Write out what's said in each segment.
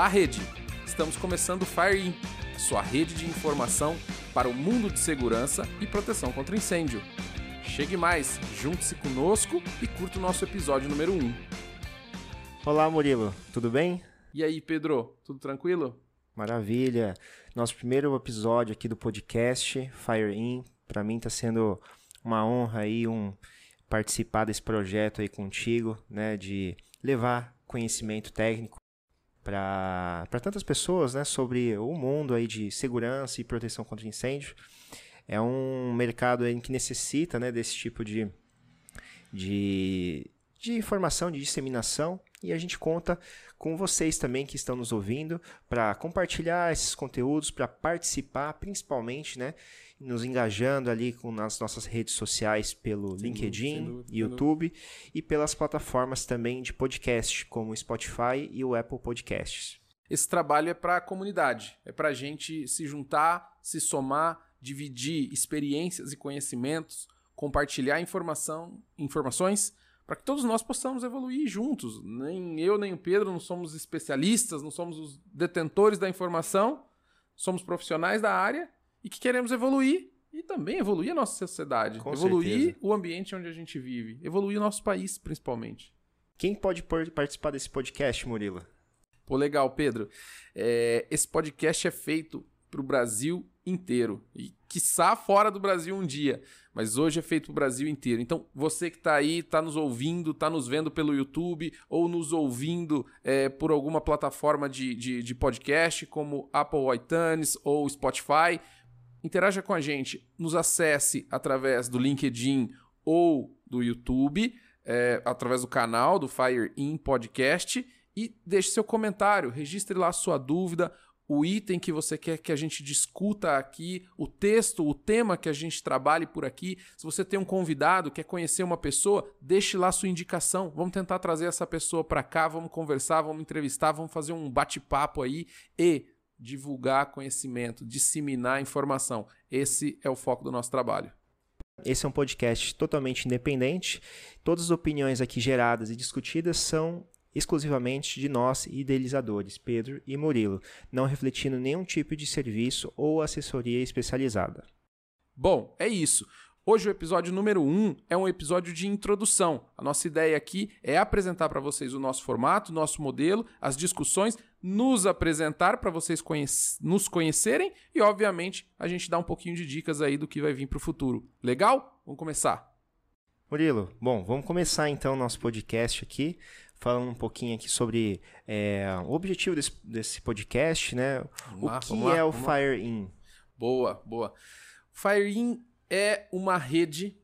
Olá, rede! Estamos começando o FireIn, sua rede de informação para o mundo de segurança e proteção contra incêndio. Chegue mais, junte-se conosco e curta o nosso episódio número 1. Olá, Murilo, tudo bem? E aí, Pedro, tudo tranquilo? Maravilha! Nosso primeiro episódio aqui do podcast FireIn. Para mim está sendo uma honra aí um participar desse projeto aí contigo, né, de levar conhecimento técnico para tantas pessoas né, sobre o mundo aí de segurança e proteção contra incêndio. É um mercado que necessita né, desse tipo de, de, de informação, de disseminação, e a gente conta com vocês também que estão nos ouvindo para compartilhar esses conteúdos, para participar, principalmente, né, nos engajando ali com nas nossas redes sociais pelo sem LinkedIn, dúvida, YouTube e pelas plataformas também de podcast, como o Spotify e o Apple Podcasts. Esse trabalho é para a comunidade, é para a gente se juntar, se somar, dividir experiências e conhecimentos, compartilhar informação, informações para que todos nós possamos evoluir juntos. Nem eu nem o Pedro não somos especialistas, não somos os detentores da informação, somos profissionais da área e que queremos evoluir e também evoluir a nossa sociedade, Com evoluir certeza. o ambiente onde a gente vive, evoluir o nosso país principalmente. Quem pode participar desse podcast, Murilo? Pô, legal, Pedro. É, esse podcast é feito para o Brasil inteiro e quiçá fora do Brasil um dia, mas hoje é feito para o Brasil inteiro. Então você que está aí, está nos ouvindo, está nos vendo pelo YouTube ou nos ouvindo é, por alguma plataforma de, de, de podcast como Apple iTunes ou Spotify, interaja com a gente, nos acesse através do LinkedIn ou do YouTube, é, através do canal do Fire In Podcast e deixe seu comentário, registre lá a sua dúvida, o item que você quer que a gente discuta aqui, o texto, o tema que a gente trabalhe por aqui. Se você tem um convidado, quer conhecer uma pessoa, deixe lá sua indicação. Vamos tentar trazer essa pessoa para cá, vamos conversar, vamos entrevistar, vamos fazer um bate-papo aí e divulgar conhecimento, disseminar informação. Esse é o foco do nosso trabalho. Esse é um podcast totalmente independente. Todas as opiniões aqui geradas e discutidas são exclusivamente de nós idealizadores, Pedro e Murilo, não refletindo nenhum tipo de serviço ou assessoria especializada. Bom, é isso. Hoje o episódio número 1 um é um episódio de introdução. A nossa ideia aqui é apresentar para vocês o nosso formato, nosso modelo, as discussões, nos apresentar para vocês nos conhecerem e, obviamente, a gente dá um pouquinho de dicas aí do que vai vir para o futuro. Legal? Vamos começar. Murilo, bom, vamos começar então o nosso podcast aqui, falando um pouquinho aqui sobre é, o objetivo desse, desse podcast, né? Vamos o lá, que é lá, o Fire In? Boa, boa. Fire In é uma rede,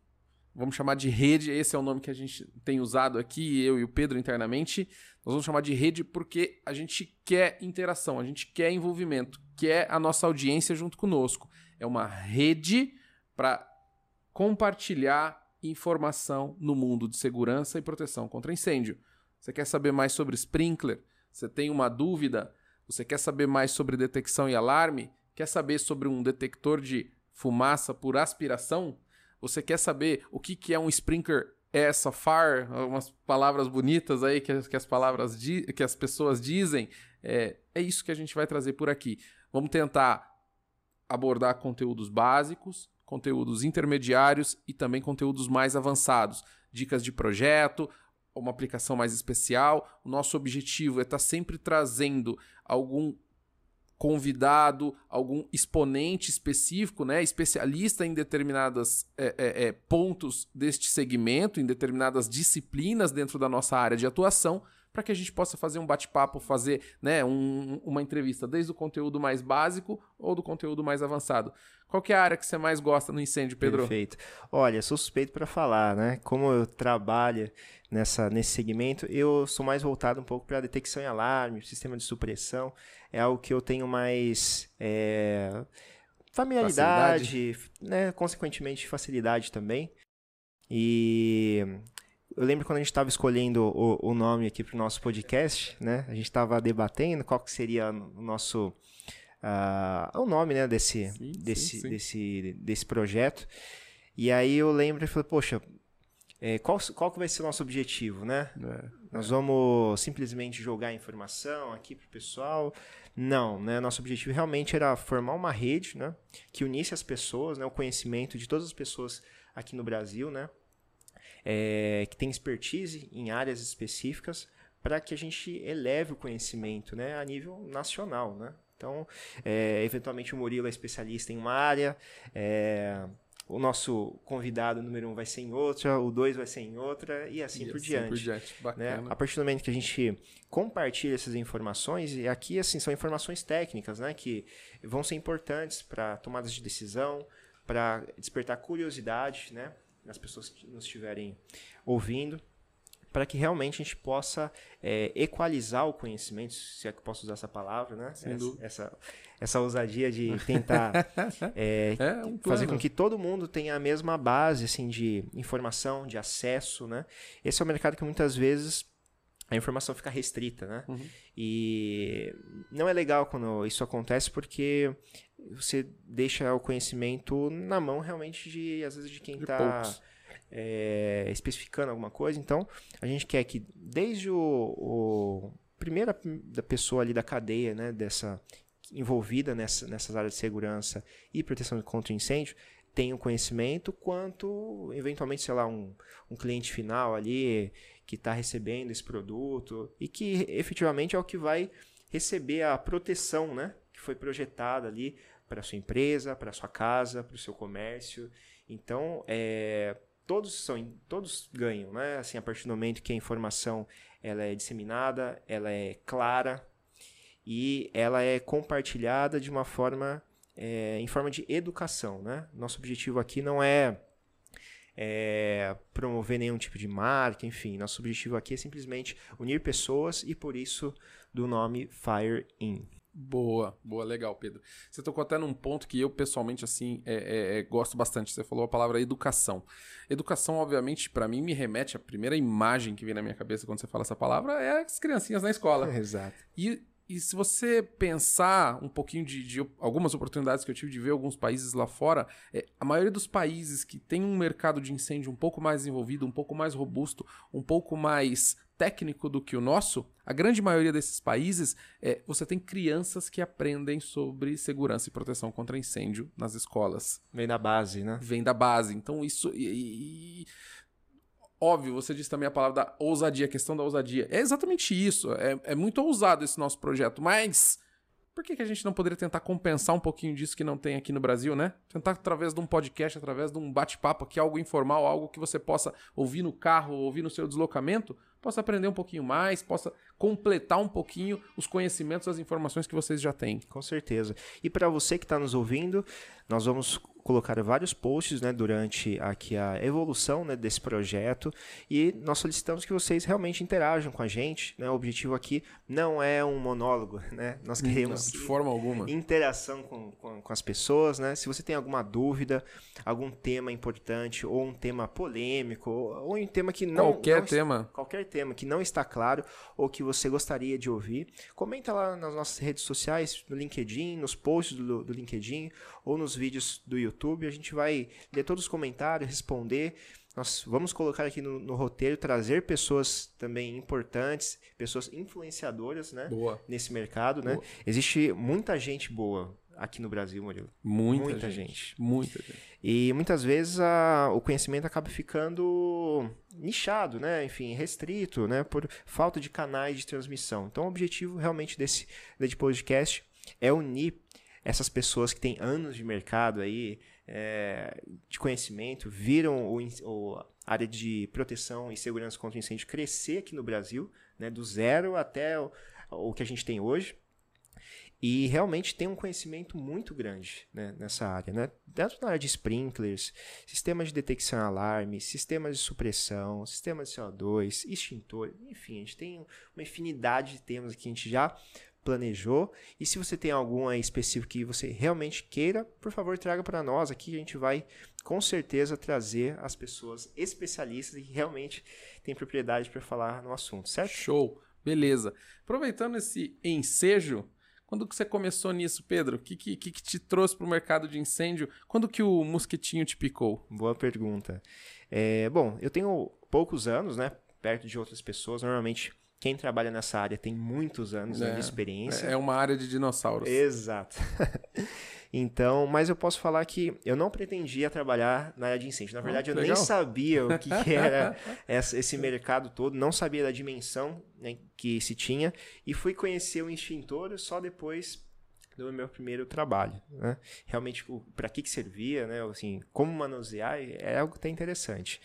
vamos chamar de rede, esse é o nome que a gente tem usado aqui, eu e o Pedro internamente. Nós vamos chamar de rede porque a gente quer interação, a gente quer envolvimento, quer a nossa audiência junto conosco. É uma rede para compartilhar informação no mundo de segurança e proteção contra incêndio. Você quer saber mais sobre sprinkler? Você tem uma dúvida? Você quer saber mais sobre detecção e alarme? Quer saber sobre um detector de fumaça por aspiração? Você quer saber o que, que é um sprinkler air fire? Umas palavras bonitas aí que, que as palavras que as pessoas dizem. É, é isso que a gente vai trazer por aqui. Vamos tentar abordar conteúdos básicos, conteúdos intermediários e também conteúdos mais avançados. Dicas de projeto, uma aplicação mais especial. O nosso objetivo é estar sempre trazendo algum convidado, algum exponente específico, né, especialista em determinados é, é, é, pontos deste segmento, em determinadas disciplinas dentro da nossa área de atuação, para que a gente possa fazer um bate-papo, fazer né, um, uma entrevista, desde o conteúdo mais básico ou do conteúdo mais avançado. Qual que é a área que você mais gosta no incêndio, Pedro? Perfeito. Olha, sou suspeito para falar, né? Como eu trabalho nessa, nesse segmento, eu sou mais voltado um pouco para detecção e alarme, sistema de supressão. É algo que eu tenho mais é, familiaridade, facilidade. né? consequentemente facilidade também. E eu lembro quando a gente estava escolhendo o, o, nome aqui para o nosso podcast, né? A gente estava debatendo qual que seria o nosso uh, o nome, né, desse sim, desse, sim, sim. desse desse projeto. E aí eu lembro e falei, poxa, é, qual, qual que vai ser o nosso objetivo, né? É. Nós vamos simplesmente jogar informação aqui pro pessoal? Não, né? Nosso objetivo realmente era formar uma rede, né? Que unisse as pessoas, né? O conhecimento de todas as pessoas aqui no Brasil, né? É, que tem expertise em áreas específicas para que a gente eleve o conhecimento, né? A nível nacional, né? Então, é, eventualmente o Murilo é especialista em uma área, é, o nosso convidado número um vai ser em outra, o dois vai ser em outra e assim, E por, assim diante, por diante. né? A partir do momento que a gente compartilha essas informações, e aqui assim são informações técnicas, né, que vão ser importantes para tomadas de decisão, para despertar curiosidade, né, nas pessoas que nos estiverem ouvindo, para que realmente a gente possa é, equalizar o conhecimento, se é que eu posso usar essa palavra, né? Essa, essa, essa ousadia de tentar é, É um fazer com que todo mundo tenha a mesma base assim de informação, de acesso, né? Esse é um mercado que muitas vezes a informação fica restrita, né? Uhum. E não é legal quando isso acontece porque você deixa o conhecimento na mão realmente de às vezes de quem está poucos. especificando alguma coisa. Então a gente quer que desde o, o primeira da pessoa ali da cadeia, né? Dessa envolvida nessa, nessas áreas de segurança e proteção contra incêndio tenha o conhecimento, quanto eventualmente, sei lá, um, um cliente final ali que está recebendo esse produto e que efetivamente é o que vai receber a proteção, né? Que foi projetada ali para sua empresa, para sua casa, para o seu comércio. Então, é, todos são, todos ganham, né? Assim, a partir do momento que a informação ela é disseminada, ela é clara e ela é compartilhada de uma forma é, em forma de educação, né? Nosso objetivo aqui não é, é, promover nenhum tipo de marca, enfim. Nosso objetivo aqui é simplesmente unir pessoas e por isso do nome Fire In. Boa, boa, legal, Pedro. Você tocou até num ponto que eu, pessoalmente, assim, é, é, é, gosto bastante. Você falou a palavra educação. Educação, obviamente, para mim, me remete à primeira imagem que vem na minha cabeça quando você fala essa palavra, é as criancinhas na escola. Exato. E, e se você pensar um pouquinho de, de algumas oportunidades que eu tive de ver alguns países lá fora, é, a maioria dos países que tem um mercado de incêndio um pouco mais desenvolvido, um pouco mais robusto, um pouco mais técnico do que o nosso, a grande maioria desses países, é, você tem crianças que aprendem sobre segurança e proteção contra incêndio nas escolas. Vem da base, né? Vem da base. Então, isso. e- e- Óbvio, você disse também a palavra da ousadia, a questão da ousadia. É exatamente isso. É, é muito ousado esse nosso projeto, mas por que, que a gente não poderia tentar compensar um pouquinho disso que não tem aqui no Brasil, né? Tentar através de um podcast, através de um bate-papo aqui, algo informal, algo que você possa ouvir no carro, ouvir no seu deslocamento, possa aprender um pouquinho mais, possa completar um pouquinho os conhecimentos, as informações que vocês já têm. Com certeza. E para você que está nos ouvindo, nós vamos colocar vários posts né, durante aqui a evolução né, desse projeto e nós solicitamos que vocês realmente interajam com a gente. Né? O objetivo aqui não é um monólogo, né? Nós queremos de forma alguma. interação com, com, com as pessoas, né? Se você tem alguma dúvida, algum tema importante, ou um tema polêmico, ou, ou um tema que não. Qualquer não- tema. Qualquer tema que não está claro ou que você gostaria de ouvir, comenta lá nas nossas redes sociais, no LinkedIn, nos posts do, do LinkedIn ou nos vídeos do YouTube. A gente vai ler todos os comentários, responder. Nós vamos colocar aqui no, no roteiro, trazer pessoas também importantes, pessoas influenciadoras, né? Boa. nesse mercado, né? Boa. Existe muita gente boa aqui no Brasil, Murilo. Muita, Muita gente. gente. Muita gente. E muitas vezes a- o conhecimento acaba ficando nichado, né? Enfim, restrito, né? Por falta de canais de transmissão. Então, o objetivo realmente desse, desse podcast é unir essas pessoas que têm anos de mercado aí, é, de conhecimento, viram o, o- a área de proteção e segurança contra incêndio crescer aqui no Brasil, né? Do zero até o, o que a gente tem hoje e realmente tem um conhecimento muito grande né, nessa área, né? Tanto na área de sprinklers, sistemas de detecção e alarme, sistemas de supressão, sistemas de CO2, extintor, enfim, a gente tem uma infinidade de temas que a gente já planejou. E se você tem algum aí específico que você realmente queira, por favor, traga para nós aqui, a gente vai com certeza trazer as pessoas especialistas que realmente têm propriedade para falar no assunto, certo? Show. Beleza. Aproveitando esse ensejo, quando que você começou nisso, Pedro? O que, que, que te trouxe para o mercado de incêndio? Quando que o mosquitinho te picou? Boa pergunta. É, bom, eu tenho poucos anos, né? Perto de outras pessoas. Normalmente, quem trabalha nessa área tem muitos anos né, de experiência. É uma área de dinossauros. Exato. então, mas eu posso falar que eu não pretendia trabalhar na área de incêndio. Na verdade, oh, eu legal. nem sabia o que, que era esse mercado todo, não sabia da dimensão né, que se tinha e fui conhecer o extintor só depois do meu primeiro trabalho, né? Realmente, para que, que servia, né? Assim, como manusear, é algo até interessante.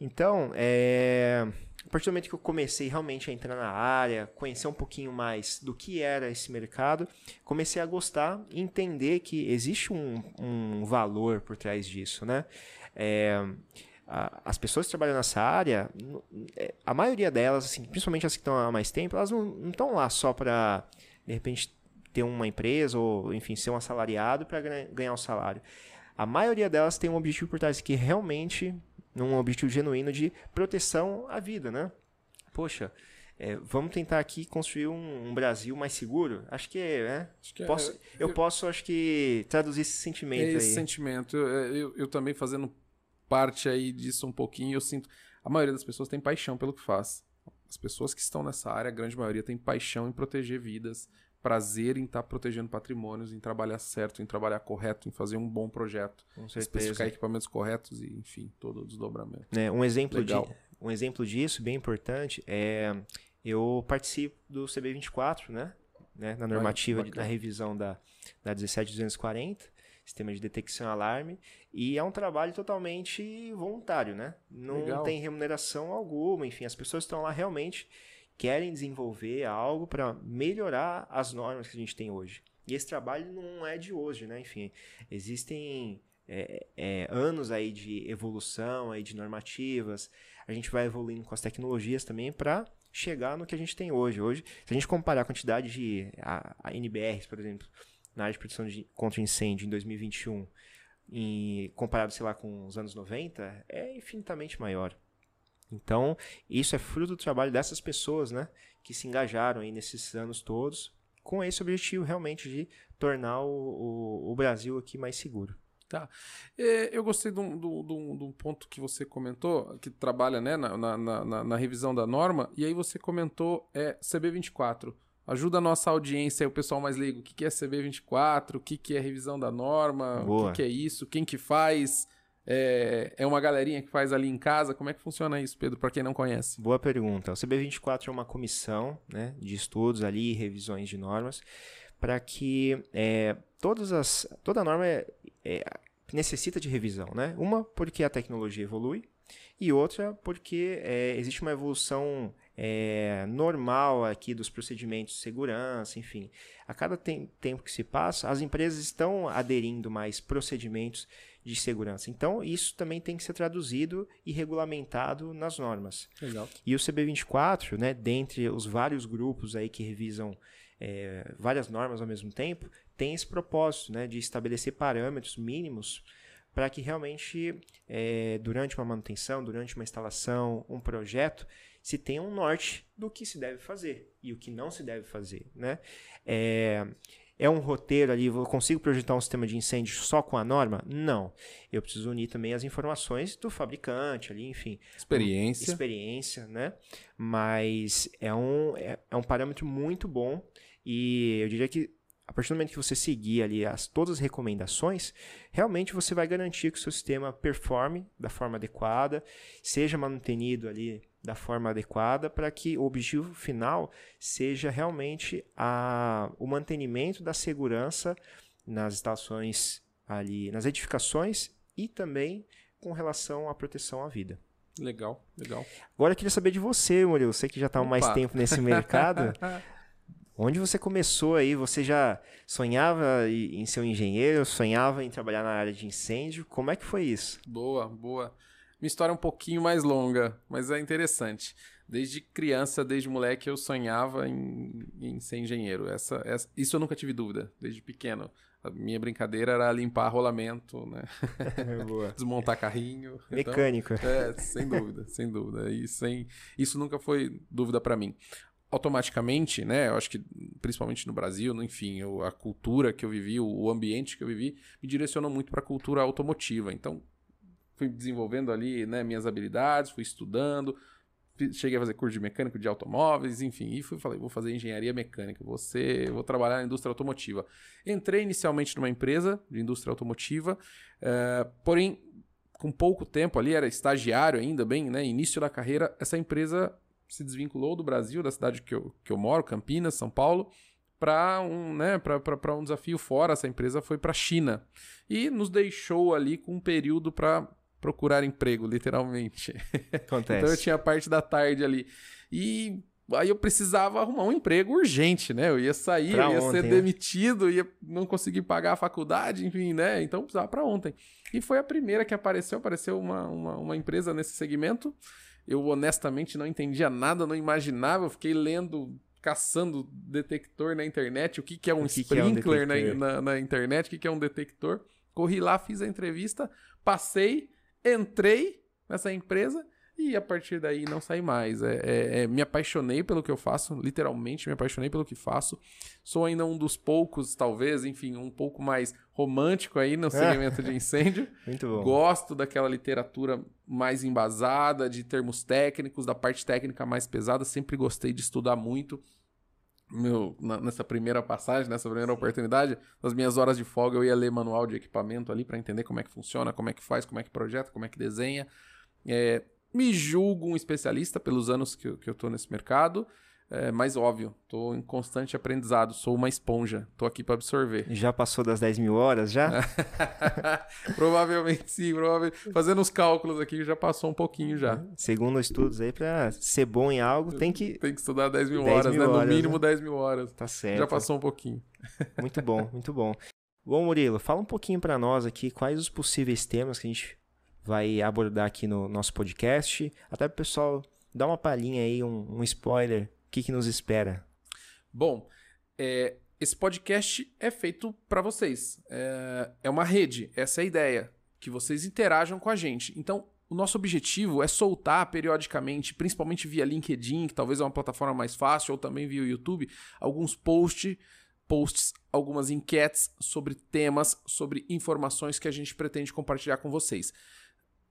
Então, é, a partir do momento que eu comecei realmente a entrar na área, conhecer um pouquinho mais do que era esse mercado, comecei a gostar e entender que existe um, um valor por trás disso, né? É, as pessoas que trabalham nessa área, é, a maioria delas, assim, principalmente as que estão há mais tempo, elas não estão lá só para, de repente, ter uma empresa ou, enfim, ser um assalariado para ganhar um salário. A maioria delas tem um objetivo por trás que realmente um objetivo genuíno de proteção à vida, né? Poxa, é, vamos tentar aqui construir um, um, Brasil mais seguro? Acho que é, né? Acho que é, posso, é, eu, eu, posso, acho que, traduzir esse sentimento é esse aí. sentimento. Eu, eu, eu, também fazendo parte aí disso um pouquinho, eu sinto... A maioria das pessoas tem paixão pelo que faz. As pessoas que estão nessa área, a grande maioria, tem paixão em proteger vidas, prazer em estar tá protegendo patrimônios, em trabalhar certo, em trabalhar correto, em fazer um bom projeto, Com certeza. especificar equipamentos corretos e, enfim, todo o desdobramento. É, um, exemplo de, um exemplo disso, bem importante, é eu participo do CB24, né? né na normativa, de, na revisão da, da 17240, sistema de detecção e alarme, e é um trabalho totalmente voluntário, né? Não Legal. tem remuneração alguma, enfim, as pessoas estão lá realmente querem desenvolver algo para melhorar as normas que a gente tem hoje. E esse trabalho não é de hoje, né? Enfim, existem é, é, anos aí de evolução, aí de normativas. A gente vai evoluindo com as tecnologias também para chegar no que a gente tem hoje. Hoje, se a gente comparar a quantidade de a, a NBRs, por exemplo, na área de proteção de, contra incêndio em 2021, em, comparado, sei lá, com os anos 90, é infinitamente maior. Então, isso é fruto do trabalho dessas pessoas, né? Que se engajaram aí nesses anos todos com esse objetivo realmente de tornar o, o, o Brasil aqui mais seguro. Tá. É, eu gostei de um, de, um, de um, ponto que você comentou, que trabalha né, na, na, na, na, revisão da norma, e aí você comentou é, CB24. Ajuda a nossa audiência, o pessoal mais leigo. O que, que é CB24? O que, que é revisão da norma? Boa. O que, que é isso? Quem que faz? É, é uma galerinha que faz ali em casa? Como é que funciona isso, Pedro, para quem não conhece? Boa pergunta. O CB24 é uma comissão né, de estudos ali, revisões de normas, para que é, todas as, toda norma é, é, necessita de revisão. Né? Uma, porque a tecnologia evolui, e outra, porque é, existe uma evolução é, normal aqui dos procedimentos de segurança, enfim. A cada tem, tempo que se passa, as empresas estão aderindo mais procedimentos de segurança. Então, isso também tem que ser traduzido e regulamentado nas normas. Legal. E o CB24, né, dentre os vários grupos aí que revisam é, várias normas ao mesmo tempo, tem esse propósito né, de estabelecer parâmetros mínimos para que realmente, é, durante uma manutenção, durante uma instalação, um projeto, se tenha um norte do que se deve fazer e o que não se deve fazer. Né? É, é um roteiro ali, eu consigo projetar um sistema de incêndio só com a norma? Não. Eu preciso unir também as informações do fabricante ali, enfim. Experiência. experiência, né? Mas é um, é, é um parâmetro muito bom e eu diria que a partir do momento que você seguir ali as, todas as recomendações, realmente você vai garantir que o seu sistema performe da forma adequada, seja mantenido ali da forma adequada para que o objetivo final seja realmente a, o mantenimento da segurança nas instalações ali, nas edificações e também com relação à proteção à vida. Legal, legal. Agora eu queria saber de você, Murilo, você que já está há mais tempo nesse mercado. Onde você começou aí? Você já sonhava em ser um engenheiro? Sonhava em trabalhar na área de incêndio? Como é que foi isso? Boa, boa. Minha história é um pouquinho mais longa, mas é interessante. Desde criança, desde moleque, eu sonhava em, em ser engenheiro. Essa, essa, isso eu nunca tive dúvida, desde pequeno. A minha brincadeira era limpar rolamento, né? Desmontar carrinho. Então, Mecânico. Então, é, sem dúvida, sem dúvida. E sem, isso nunca foi dúvida para mim. Automaticamente, né? Eu acho que principalmente no Brasil, enfim, eu, a cultura que eu vivi, o, o ambiente que eu vivi, me direcionou muito para a cultura automotiva. Então, fui desenvolvendo ali né, minhas habilidades, fui estudando, cheguei a fazer curso de mecânico de automóveis, enfim, e fui, falei, vou fazer engenharia mecânica, vou, ser, vou trabalhar na indústria automotiva. Entrei inicialmente numa empresa de indústria automotiva, uh, porém, com pouco tempo ali, era estagiário ainda, bem, né, início da carreira, essa empresa se desvinculou do Brasil, da cidade que eu, que eu moro, Campinas, São Paulo, para um, né, um desafio fora. Essa empresa foi para a China e nos deixou ali com um período para procurar emprego, literalmente. Acontece. então eu tinha a parte da tarde ali. E aí eu precisava arrumar um emprego urgente, né? Eu ia sair, pra eu ia ontem, ser né? demitido, ia não conseguir pagar a faculdade, enfim, né? Então precisava para ontem. E foi a primeira que apareceu, apareceu uma, uma, uma empresa nesse segmento. Eu honestamente não entendia nada, não imaginava, eu fiquei lendo caçando detector na internet, o que, que é um que sprinkler que é um na, na, na, internet, o que, que é um detector. Corri lá, fiz a entrevista, passei, entrei nessa empresa e a partir daí não saí mais. É, é, é, me apaixonei pelo que eu faço, literalmente me apaixonei pelo que faço. Sou ainda um dos poucos, talvez, enfim, um pouco mais romântico aí no segmento de incêndio. Muito bom. Gosto daquela literatura mais embasada, de termos técnicos, da parte técnica mais pesada. Sempre gostei de estudar muito meu, na, nessa primeira passagem, nessa primeira oportunidade, nas minhas horas de folga eu ia ler manual de equipamento ali para entender como é que funciona, como é que faz, como é que projeta, como é que desenha. É, me julgo um especialista pelos anos que, eu, que eu tô nesse mercado. É, mas óbvio, estou em constante aprendizado, sou uma esponja, estou aqui para absorver. Já passou das 10 mil horas já? provavelmente sim, provavelmente. Fazendo os cálculos aqui já passou um pouquinho já. Segundo estudos aí, para ser bom em algo, tem que. Tem que estudar 10 mil 10 horas, mil né? Horas, no mínimo né? 10 mil horas. Tá certo. Já passou um pouquinho. muito bom, muito bom. Bom, Murilo, fala um pouquinho para nós aqui quais os possíveis temas que a gente vai abordar aqui no nosso podcast. Até o pessoal dar uma palhinha aí, um, um spoiler que, que nos espera? Bom, é, esse podcast é feito para vocês. É, é uma rede, essa é a ideia. Que vocês interajam com a gente. Então, o nosso objetivo é soltar periodicamente, principalmente via LinkedIn, que talvez é uma plataforma mais fácil, ou também via YouTube, alguns posts, posts, algumas enquetes sobre temas, sobre informações que a gente pretende compartilhar com vocês.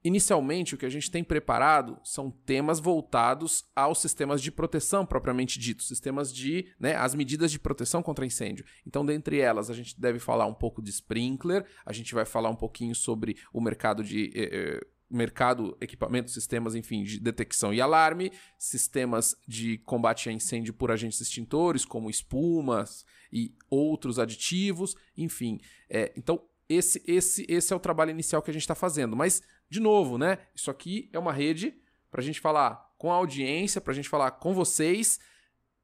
Inicialmente, o que a gente tem preparado são temas voltados aos sistemas de proteção propriamente dito, sistemas de, né, as medidas de proteção contra incêndio. Então, dentre elas, a gente deve falar um pouco de sprinkler, a gente vai falar um pouquinho sobre o mercado de eh, eh, mercado, equipamentos, sistemas, enfim, de detecção e alarme, sistemas de combate a incêndio por agentes extintores, como espumas e outros aditivos, enfim. É, então, esse, esse, esse é o trabalho inicial que a gente está fazendo. Mas de novo, né? Isso aqui é uma rede para a gente falar com a audiência, para a gente falar com vocês,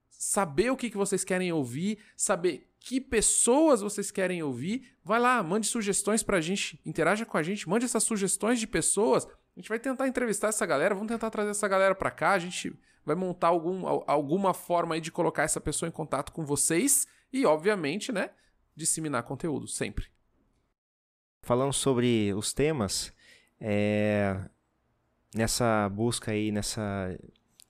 saber o que, que vocês querem ouvir, saber que pessoas vocês querem ouvir. Vai lá, mande sugestões para a gente, interaja com a gente, mande essas sugestões de pessoas. A gente vai tentar entrevistar essa galera, vamos tentar trazer essa galera para cá. A gente vai montar algum, alguma forma aí de colocar essa pessoa em contato com vocês e, obviamente, né, disseminar conteúdo sempre. Falando sobre os temas, é, nessa busca aí, nessa,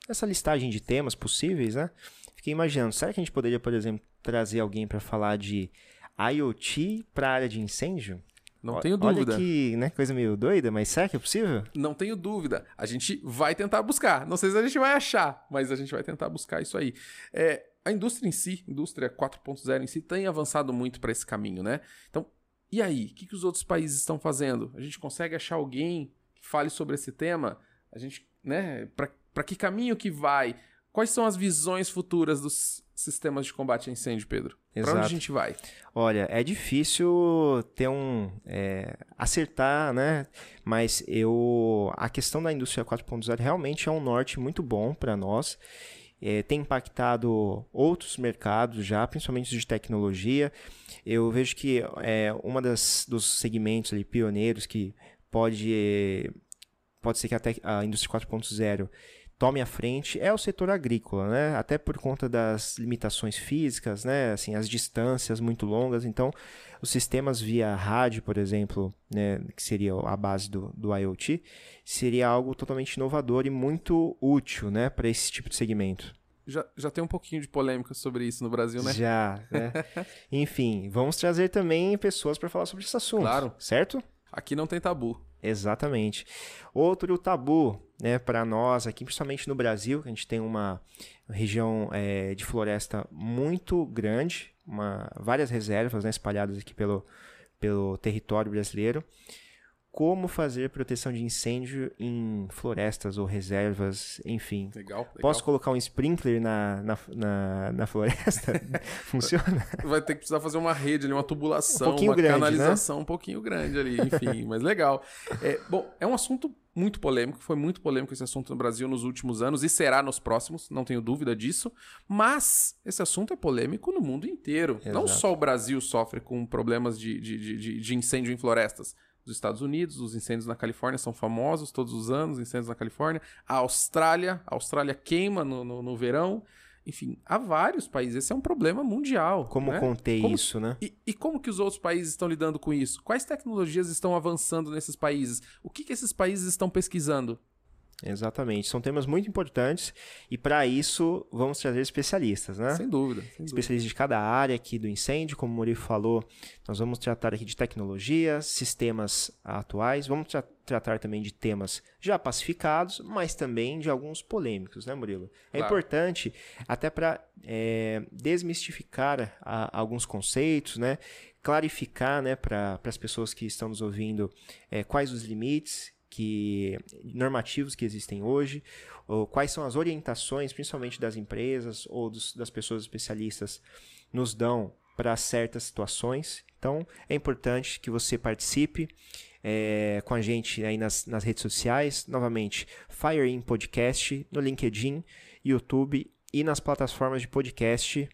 nessa listagem de temas possíveis, né? Fiquei imaginando, será que a gente poderia, por exemplo, trazer alguém para falar de IoT para a área de incêndio? Não tenho dúvida. Olha que né, coisa meio doida, mas será que é possível? Não tenho dúvida. A gente vai tentar buscar. Não sei se a gente vai achar, mas a gente vai tentar buscar isso aí. É, a indústria em si, indústria 4.0 em si, tem avançado muito para esse caminho, né? Então, e aí, o que, que os outros países estão fazendo? A gente consegue achar alguém que fale sobre esse tema? A gente, né? Para que caminho que vai? Quais são as visões futuras dos sistemas de combate a incêndio, Pedro? Para onde a gente vai? Olha, é difícil ter um é, acertar, né? Mas eu a questão da indústria 4.0 realmente é um norte muito bom para nós é, tem impactado outros mercados já, principalmente de tecnologia. Eu vejo que é uma das dos segmentos ali, pioneiros que pode pode ser que até a indústria 4.0 tome a frente é o setor agrícola, né? Até por conta das limitações físicas, né? Assim, as distâncias muito longas. Então, os sistemas via rádio, por exemplo, né? que seria a base do, do IoT, seria algo totalmente inovador e muito útil, né? Para esse tipo de segmento. Já, já tem um pouquinho de polêmica sobre isso no Brasil, né? Já, né? Enfim, vamos trazer também pessoas para falar sobre esse assunto. Claro. Certo? Aqui não tem tabu. Exatamente. Outro tabu, né, para nós aqui, principalmente no Brasil, que a gente tem uma região é, de floresta muito grande, uma, várias reservas né, espalhadas aqui pelo, pelo território brasileiro como fazer proteção de incêndio em florestas ou reservas, enfim. Legal, legal. Posso colocar um sprinkler na, na, na, na floresta? Funciona? Vai ter que precisar fazer uma rede ali, uma tubulação, um uma grande, né? canalização né? um pouquinho grande ali, enfim, mas legal. É, bom, é um assunto muito polêmico, foi muito polêmico esse assunto no Brasil nos últimos anos e será nos próximos, não tenho dúvida disso. Mas esse assunto é polêmico no mundo inteiro. Exato. Não só o Brasil sofre com problemas de, de, de, de incêndio em florestas dos Estados Unidos, os incêndios na Califórnia são famosos todos os anos, incêndios na Califórnia. A Austrália, a Austrália queima no, no, no verão. Enfim, há vários países. Esse é um problema mundial. Como né? conter como, isso, né? E, e, como que os outros países estão lidando com isso? Quais tecnologias estão avançando nesses países? O que, que esses países estão pesquisando? Exatamente. São temas muito importantes e para isso vamos trazer especialistas, né? Sem dúvida. Sem especialistas dúvida. de cada área aqui do incêndio, como o Murilo falou, nós vamos tratar aqui de tecnologia, sistemas atuais, vamos tra tratar também de temas já pacificados, mas também de alguns polêmicos, né, Murilo? É claro. importante até para é, desmistificar a, alguns conceitos, né? Clarificar né, para as pessoas que estão nos ouvindo é, quais os limites que normativos que existem hoje, quais são as orientações, principalmente das empresas ou dos, das pessoas especialistas, nos dão para certas situações. Então, é importante que você participe é, com a gente aí nas, nas redes sociais. Novamente, Fire In Podcast, no LinkedIn, YouTube e nas plataformas de podcast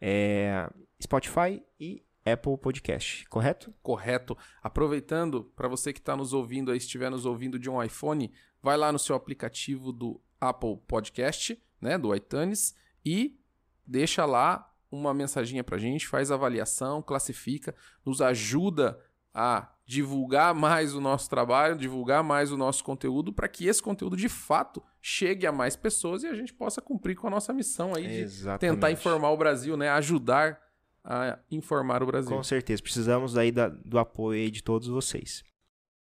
é, Spotify e Apple Podcast, correto? Correto. Aproveitando, para você que está nos ouvindo aí, estiver nos ouvindo de um iPhone, vai lá no seu aplicativo do Apple Podcast, né, do iTunes, e deixa lá uma mensaginha para a gente, faz avaliação, classifica, nos ajuda a divulgar mais o nosso trabalho, divulgar mais o nosso conteúdo, para que esse conteúdo de fato chegue a mais pessoas e a gente possa cumprir com a nossa missão aí de Exatamente. tentar informar o Brasil, né, ajudar a informar o Brasil. Com certeza, precisamos aí da, do apoio de todos vocês.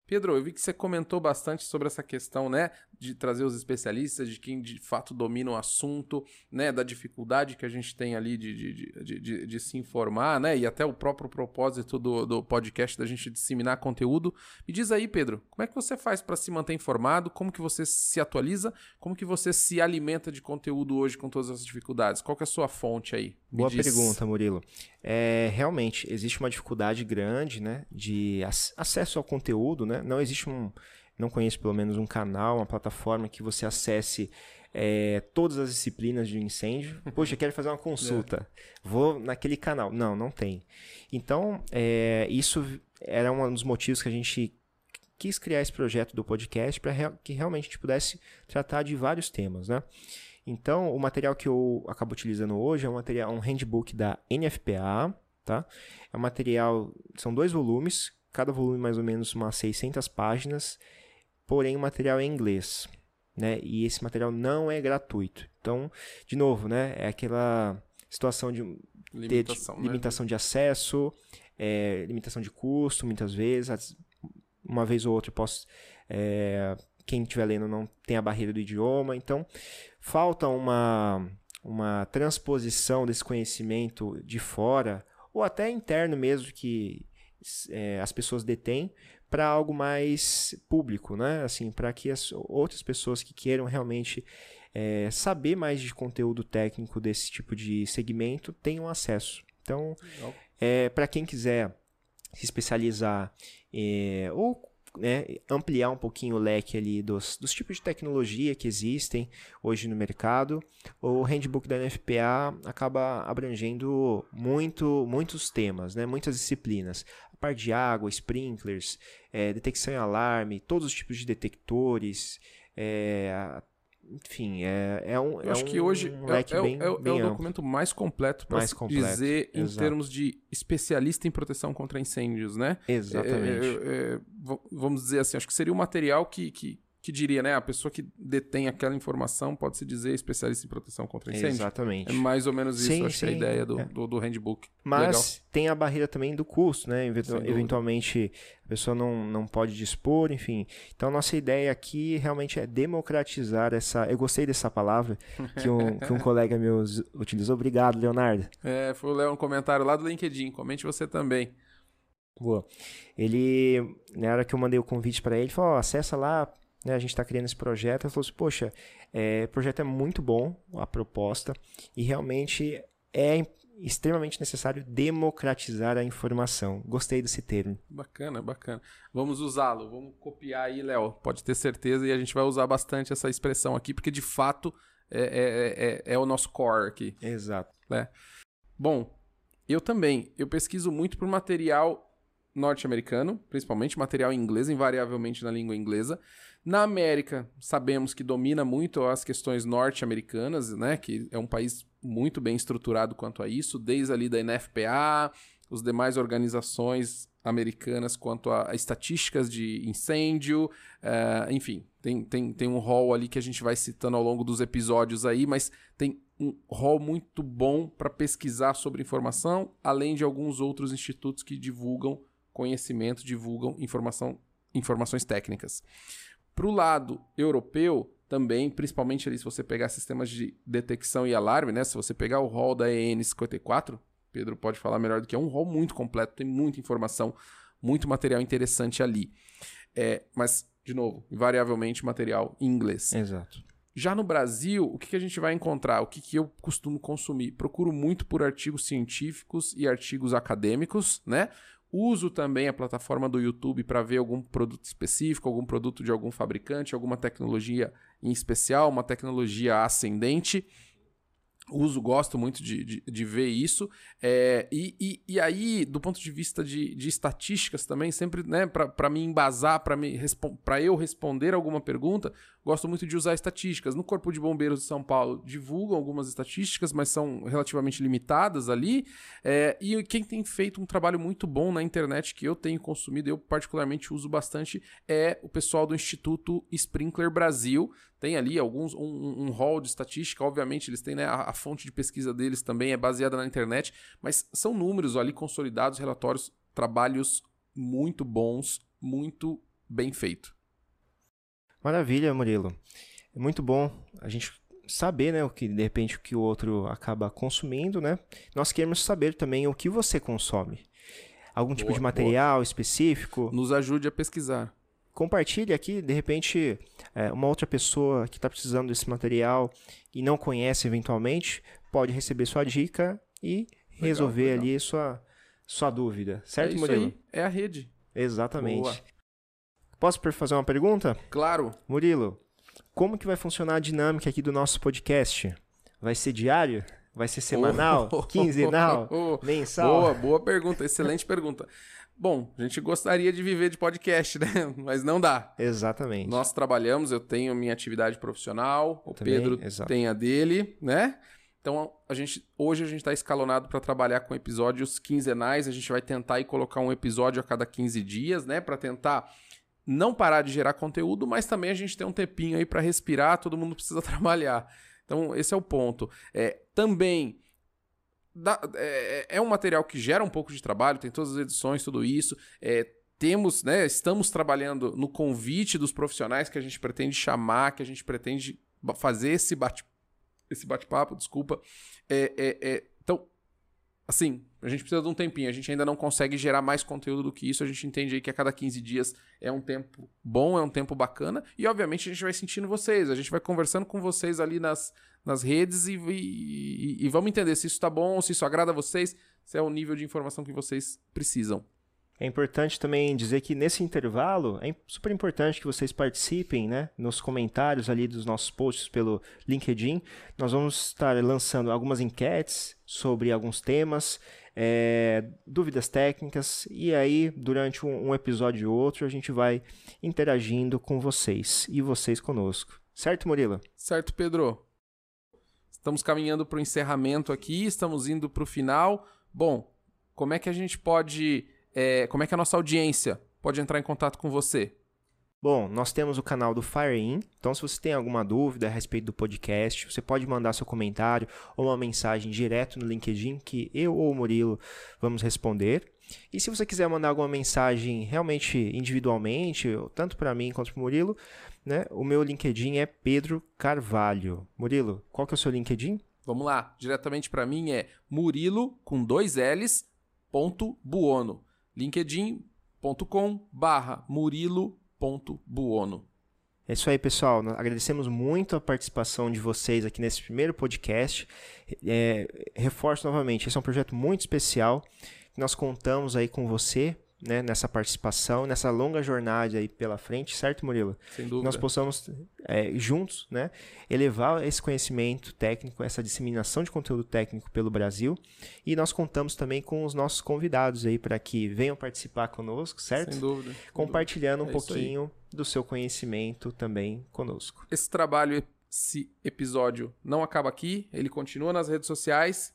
Pedro, eu vi que você comentou bastante sobre essa questão, né, de trazer os especialistas, de quem de fato domina o assunto, né, da dificuldade que a gente tem ali de, de, de, de, de se informar, né, e até o próprio propósito do, do podcast da gente disseminar conteúdo. Me diz aí, Pedro, como é que você faz para se manter informado? Como que você se atualiza? Como que você se alimenta de conteúdo hoje com todas as dificuldades? Qual que é a sua fonte aí? Me Boa diz. pergunta, Murilo. É, realmente, existe uma dificuldade grande, né, de acesso ao conteúdo, né? Não existe um não conheço pelo menos um canal, uma plataforma que você acesse é, todas as disciplinas de incêndio. Poxa, quero fazer uma consulta. É. Vou naquele canal. Não, não tem. Então, é, isso era um dos motivos que a gente quis criar esse projeto do podcast para que realmente a gente pudesse tratar de vários temas, né? Então, o material que eu acabo utilizando hoje é um material, um handbook da NFPA, tá? É um material, são dois volumes, cada volume mais ou menos umas 600 páginas porém o material é em inglês, né? E esse material não é gratuito. Então, de novo, né? É aquela situação de limitação, de, né? limitação de acesso, é, limitação de custo, muitas vezes. Uma vez ou outra eu posso. É, quem estiver lendo não tem a barreira do idioma. Então, falta uma, uma transposição desse conhecimento de fora, ou até interno mesmo, que é, as pessoas detêm, para algo mais público, né? Assim, para que as outras pessoas que queiram realmente é, saber mais de conteúdo técnico desse tipo de segmento tenham acesso. Então, é, para quem quiser se especializar é, ou né, ampliar um pouquinho o leque ali dos, dos tipos de tecnologia que existem hoje no mercado, o handbook da NFPA acaba abrangendo muito, muitos temas, né, muitas disciplinas. Parte de água, sprinklers, é, detecção e alarme, todos os tipos de detectores, é, enfim, é, é um. Eu acho um, que hoje é, é, bem, é, bem é o documento mais completo para dizer em Exato. termos de especialista em proteção contra incêndios, né? Exatamente. É, é, vamos dizer assim, acho que seria um material que, que que diria, né? A pessoa que detém aquela informação pode se dizer especialista em proteção contra incêndio. Exatamente. É mais ou menos isso, Sim, acho que é a sim, ideia do, é. do, do handbook. Mas Legal. tem a barreira também do custo, né? Eventualmente a pessoa não, não pode dispor, enfim. Então nossa ideia aqui realmente é democratizar essa. Eu gostei dessa palavra que um, que um colega meu utilizou. Obrigado, Leonardo. É, foi o Léo um comentário lá do LinkedIn. Comente você também. Boa. Ele, na hora que eu mandei o convite para ele, ele falou: ó, acessa lá, né, a gente está criando esse projeto. Ele falou assim: poxa, é, o projeto é muito bom, a proposta, e realmente é extremamente necessário democratizar a informação. Gostei desse termo. Bacana, bacana. Vamos usá-lo, vamos copiar aí, Léo. Pode ter certeza, e a gente vai usar bastante essa expressão aqui, porque de fato é, é, é, é o nosso core aqui. Exato. Bom, eu também. Eu pesquiso muito por material norte-americano, principalmente material em inglês, invariavelmente na língua inglesa. Na América, sabemos que domina muito as questões norte-americanas, né? Que é um país muito bem estruturado quanto a isso, desde ali da NFPA, os demais organizações americanas quanto a, estatísticas de incêndio, eh, enfim, tem, tem, tem um rol ali que a gente vai citando ao longo dos episódios aí, mas tem um rol muito bom para pesquisar sobre informação, além de alguns outros institutos que divulgam conhecimento, divulgam informação, informações técnicas. Para o lado europeu, também, principalmente ali se você pegar sistemas de detecção e alarme, né? Se você pegar o rol da EN54, Pedro pode falar melhor do que é um rol muito completo, tem muita informação, muito material interessante ali. É, mas, de novo, invariavelmente material em inglês. Exato. Já no Brasil, o que, que a gente vai encontrar? O que, que eu costumo consumir? Procuro muito por artigos científicos e artigos acadêmicos, né? Uso também a plataforma do YouTube para ver algum produto específico, algum produto de algum fabricante, alguma tecnologia em especial, uma tecnologia ascendente. Uso, gosto muito de, de, de ver isso. É, e, e, e aí, do ponto de vista de, de estatísticas também, sempre né, para me embasar, para eu responder alguma pergunta, gosto muito de usar estatísticas. No Corpo de Bombeiros de São Paulo divulgam algumas estatísticas, mas são relativamente limitadas ali. É, e quem tem feito um trabalho muito bom na internet que eu tenho consumido, eu particularmente uso bastante, é o pessoal do Instituto Sprinkler Brasil. Tem ali alguns um, um, hall de estatística, obviamente eles têm né, a, a fonte de pesquisa deles também é baseada na internet, mas são números ali consolidados, relatórios, trabalhos muito bons, muito bem feito. Maravilha, Murilo. É muito bom a gente saber, né, o que de repente o que o outro acaba consumindo, né? Nós queremos saber também o que você consome. Algum tipo Boa, de material específico? Nos ajude a pesquisar. Compartilhe aqui, de repente, é, uma outra pessoa que está precisando desse material e não conhece eventualmente, pode receber sua dica e resolver legal. ali sua, sua dúvida. Certo, é isso Murilo? aí, é a rede. Exatamente. Boa. Posso fazer uma pergunta? Claro. Murilo, como que vai funcionar a dinâmica aqui do nosso podcast? Vai ser diário? Vai ser semanal? Oh, quinzenal? oh, oh. Mensal? Boa, boa pergunta, excelente pergunta. Bom, a gente gostaria de viver de podcast, né? Mas não dá. Exatamente. Nós trabalhamos, eu tenho minha atividade profissional, o Também, Pedro exato. tem a dele, né? Então, a gente, hoje a gente está escalonado para trabalhar com episódios quinzenais. A gente vai tentar aí colocar um episódio a cada 15 dias, né? Para tentar não parar de gerar conteúdo, mas também a gente tem um tempinho aí para respirar. Todo mundo precisa trabalhar. Então, esse é o ponto. É, também dá- é, é um material que gera um pouco de trabalho, tem todas as edições, tudo isso. É, temos, né, estamos trabalhando no convite dos profissionais que a gente pretende chamar, que a gente pretende fazer esse bate esse bate-papo, desculpa. É, é, é, assim, a gente precisa de um tempinho, a gente ainda não consegue gerar mais conteúdo do que isso, a gente entende aí que a cada 15 dias é um tempo bom, é um tempo bacana, e obviamente a gente vai sentindo vocês, a gente vai conversando com vocês ali nas, nas redes e, e, e vamos entender se isso tá bom, se isso agrada a vocês, se é o nível de informação que vocês precisam. É importante também dizer que nesse intervalo é super importante que vocês participem, né, nos comentários ali dos nossos posts pelo LinkedIn. Nós vamos estar lançando algumas enquetes sobre alguns temas, é, dúvidas técnicas e aí durante um, um episódio ou outro a gente vai interagindo com vocês e vocês conosco. Certo, Murilo? Certo, Pedro? Estamos caminhando para o encerramento aqui, estamos indo para o final. Bom, como é que a gente pode. É, como é que a nossa audiência pode entrar em contato com você? Bom, nós temos o canal do FireIn, então se você tem alguma dúvida a respeito do podcast, você pode mandar seu comentário ou uma mensagem direto no LinkedIn que eu ou o Murilo vamos responder. E se você quiser mandar alguma mensagem realmente individualmente, tanto para mim quanto para o Murilo, né, o meu LinkedIn é Pedro Carvalho. Murilo, qual que é o seu LinkedIn? Vamos lá, diretamente para mim é Murilo com dois L's, ponto Buono. linkedin.com barra Murilo Buono. É isso aí, pessoal. Agradecemos muito a participação de vocês aqui nesse primeiro podcast. É, reforço novamente, esse é um projeto muito especial. Nós contamos aí com você né, nessa participação, nessa longa jornada aí pela frente, certo, Murilo? Sem dúvida. Nós possamos, é, juntos, né, elevar esse conhecimento técnico, essa disseminação de conteúdo técnico pelo Brasil. E nós contamos também com os nossos convidados aí para que venham participar conosco, certo? Sem dúvida. Compartilhando dúvida. um é pouquinho do seu conhecimento também conosco. Esse trabalho, esse episódio não acaba aqui, ele continua nas redes sociais.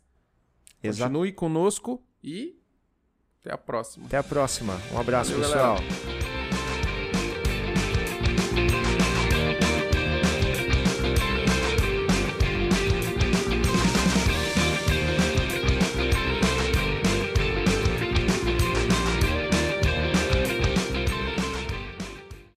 Exato. Continue conosco e até a próxima. Até a próxima. Um abraço, Valeu, pessoal. Galera.